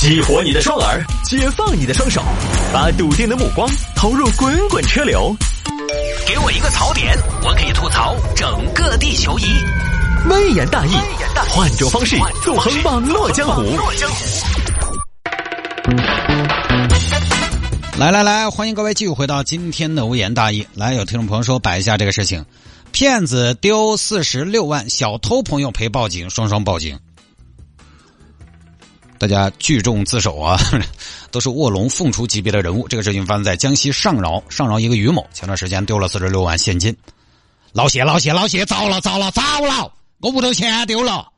激活你的双耳，解放你的双手，把笃定的目光投入滚滚车流。给我一个槽点，我可以吐槽整个地球仪。微言大义，换种方式纵横网络江湖。来来来，欢迎各位继续回到今天的无言大义。来，有听众朋友说摆一下这个事情：骗子丢四十六万，小偷朋友陪报警，双双报警。大家聚众自首啊，都是卧龙凤雏级别的人物。这个事情发生在江西上饶，上饶一个于某前段时间丢了四十六万现金。老谢，老谢，老谢，糟了，糟了，糟了！我屋头钱丢了。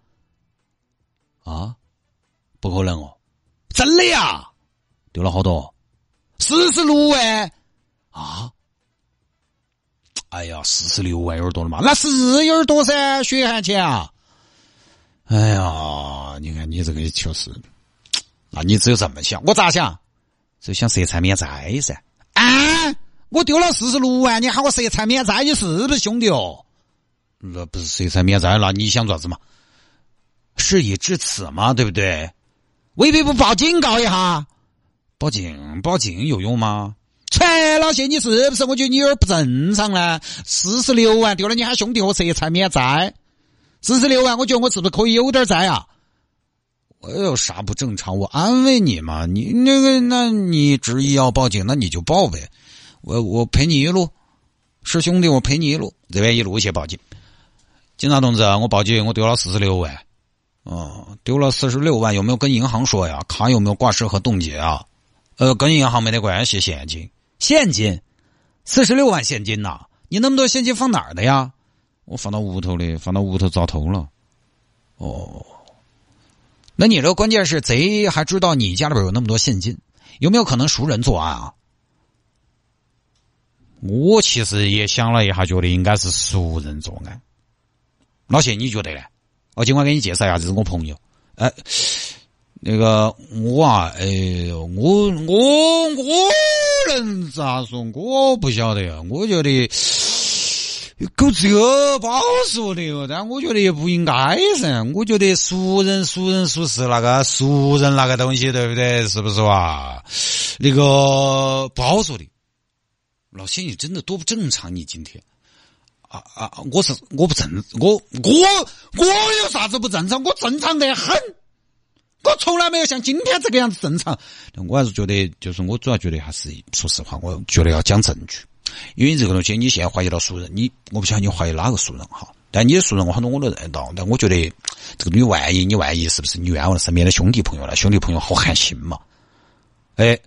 啊？不可能哦！真的呀？丢了好多？四十六万？啊？哎呀，四十六万有点多了嘛？那是有点多噻，血汗钱啊！哎呀，你看你这个确实，那你只有这么想，我咋想？就想色财免灾噻。啊！我丢了四十六万，你喊我色财免灾，你是不是兄弟哦？那不是色财免灾，那你想做啥子嘛？事已至此嘛，对不对？未必不报警告一下？报警报警有用吗？切，老谢，你是不是？我觉得你有点不正常呢。四十六万丢了，你喊兄弟我色财免灾？四十六万，我觉得我是不是可以有点灾啊？我有啥不正常？我安慰你嘛，你那个，那你执意要报警，那你就报呗。我我陪你一路，是兄弟，我陪你一路，这边一路去报警。警察同志，我报警，我丢了四十六万。哦，丢了四十六万，有没有跟银行说呀？卡有没有挂失和冻结啊？呃，跟银行没得关系，现金，现金，四十六万现金呐？你那么多现金放哪儿的呀？我放到屋头的，放到屋头遭偷了。哦，那你这关键是贼还知道你家里边有那么多现金，有没有可能熟人作案啊？我其实也想了一下，觉得应该是熟人作案。老谢，你觉得呢？我尽管给你介绍一下，这是我朋友。哎，那个我啊，哎，我我我能咋说？我不晓得呀，我觉得。狗这个不好说的哟，但我觉得也不应该噻。我觉得熟人、熟人、熟事那个熟人那个东西，对不对？是不是哇？那个不好说的。老谢，你真的多不正常！你今天啊啊！我是我不正，我我我有啥子不正常？我正常的很，我从来没有像今天这个样子正常。我还是觉得，就是我主要觉得还是说实话，我觉得要讲证据。因为这个东西，你现在怀疑到熟人，你我不晓得你怀疑哪个熟人哈。但你的熟人我很多我都认得到，但我觉得这个你万一你万一是不是你冤枉了身边的兄弟朋友了？兄弟朋友好寒心嘛。哎，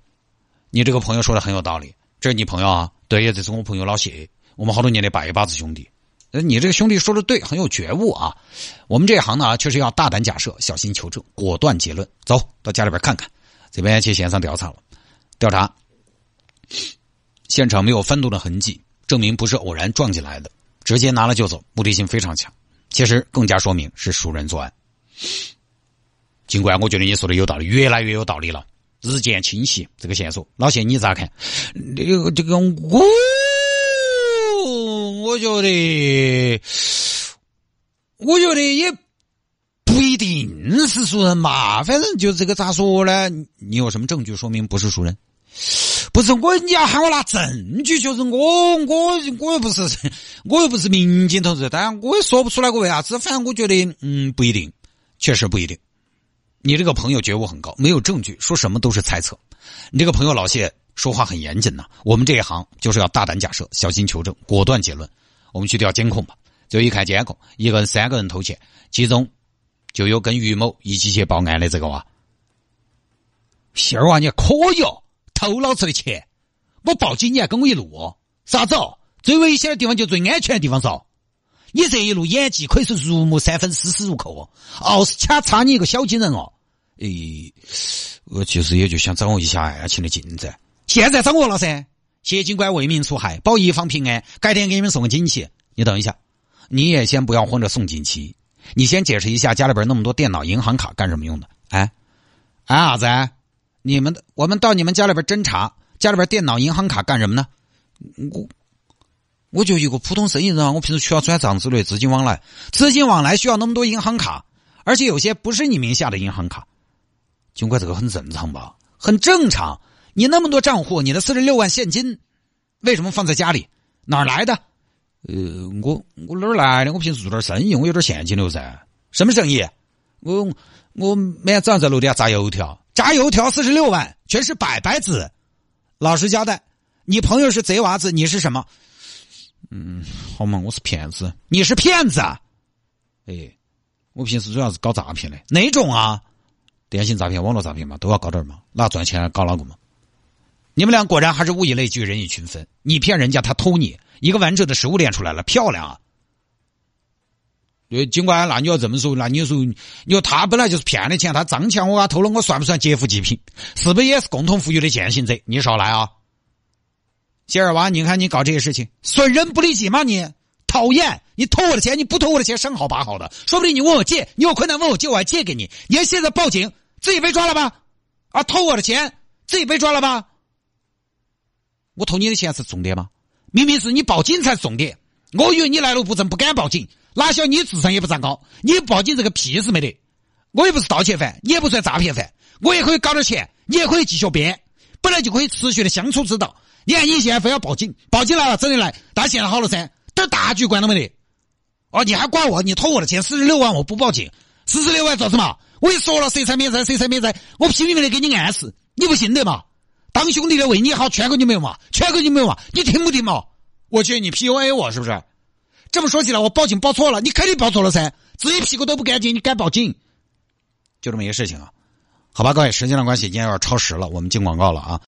你这个朋友说的很有道理，这是你朋友啊？对，这是我朋友老谢，我们好多年的拜把子兄弟。呃，你这个兄弟说的对，很有觉悟啊。我们这一行呢，确实要大胆假设，小心求证，果断结论。走到家里边看看，这边去现场调查了，调查。现场没有翻动的痕迹，证明不是偶然撞进来的，直接拿了就走，目的性非常强。其实更加说明是熟人作案。尽管我觉得你说的有道理，越来越有道理了，日渐清晰。这个线索，老谢你咋看？这个这个我，我觉得，我觉得也不一定是熟人嘛。反正就这个咋说呢？你有什么证据说明不是熟人？不是我，你要喊我拿证据，就是我，我我又不是，我又不是民警同志，当然我也说不出来个为啥子。反正我觉得，嗯，不一定，确实不一定。你这个朋友觉悟很高，没有证据，说什么都是猜测。你这个朋友老谢说话很严谨呐。我们这一行就是要大胆假设，小心求证，果断结论。我们去调监控吧。就一看监控，一个人三个人偷钱，其中就有跟于某一起去报案的这个娃。杏儿娃，你可以哦。偷老子的钱，我报警你还跟我一路？啥子哦？最危险的地方就最安全的地方嗦。你这一路演技可以说入木三分，丝丝入扣哦。奥斯卡差你一个小金人哦。诶，我其实也就想掌握一下爱情的进展。现在掌握了噻。谢警官为民除害，保一方平安。改天给你们送个锦旗。你等一下，你也先不要慌着送锦旗。你先解释一下家里边那么多电脑、银行卡干什么用的？哎，哎啥子？你们，我们到你们家里边侦查，家里边电脑、银行卡干什么呢？我，我就一个普通生意人啊，我平时需要转账之类，资金往来，资金往来需要那么多银行卡，而且有些不是你名下的银行卡，尽管，这个很正常吧？很正常。你那么多账户，你的四十六万现金，为什么放在家里？哪儿来的？呃，我我哪儿来的？我平时做点生意，我有点现金流噻。什么生意？我我每天早上在楼底下炸油条，炸油条四十六万，全是白白子。老实交代，你朋友是贼娃子，你是什么？嗯，好嘛，我是骗子，你是骗子。哎，我平时主要是搞诈骗的，哪种啊？电信诈骗、网络诈骗嘛，都要搞点嘛，那赚钱搞哪个嘛。你们俩果然还是物以类聚，人以群分。你骗人家，他偷你，一个完整的食物链出来了，漂亮啊！对，警官，那你要这么说，那你说，你说他本来就是骗的钱，他脏钱我给他偷了，我算不算劫富济贫？是不是也是共同富裕的践行者？你少来啊！谢二娃，你看你搞这些事情，损人不利己吗？你讨厌！你偷我的钱，你不偷我的钱，生好把好的，说不定你问我借，你有困难问我借，我还借给你。你现在报警，自己被抓了吧？啊，偷我的钱，自己被抓了吧？我偷你的钱是重点吗？明明是你报警才是重点。我以为你来路不正，不敢报警。哪晓你智商也不长高，你报警这个屁事没得。我也不是盗窃犯，你也不算诈骗犯，我也可以搞点钱，你也可以继续编，本来就可以持续的相处之道。你看你现在非要报警，报警来了，整的来，但现在好了噻，点大局观都没得。哦，你还管我？你偷我的钱四十六万，我不报警，四十六万做什么？我也说了，谁才免灾，谁才免灾，我拼命的给你暗示，你不信得嘛？当兄弟的为你好，劝过你没有嘛？劝过你没有嘛？你听不听嘛？我觉得你 PUA 我是不是？这么说起来，我报警报错了，你肯定报错了噻，自己屁股都不干净，你敢报警？就这么一个事情啊。好吧，各位，时间的关系，今天有点超时了，我们进广告了啊。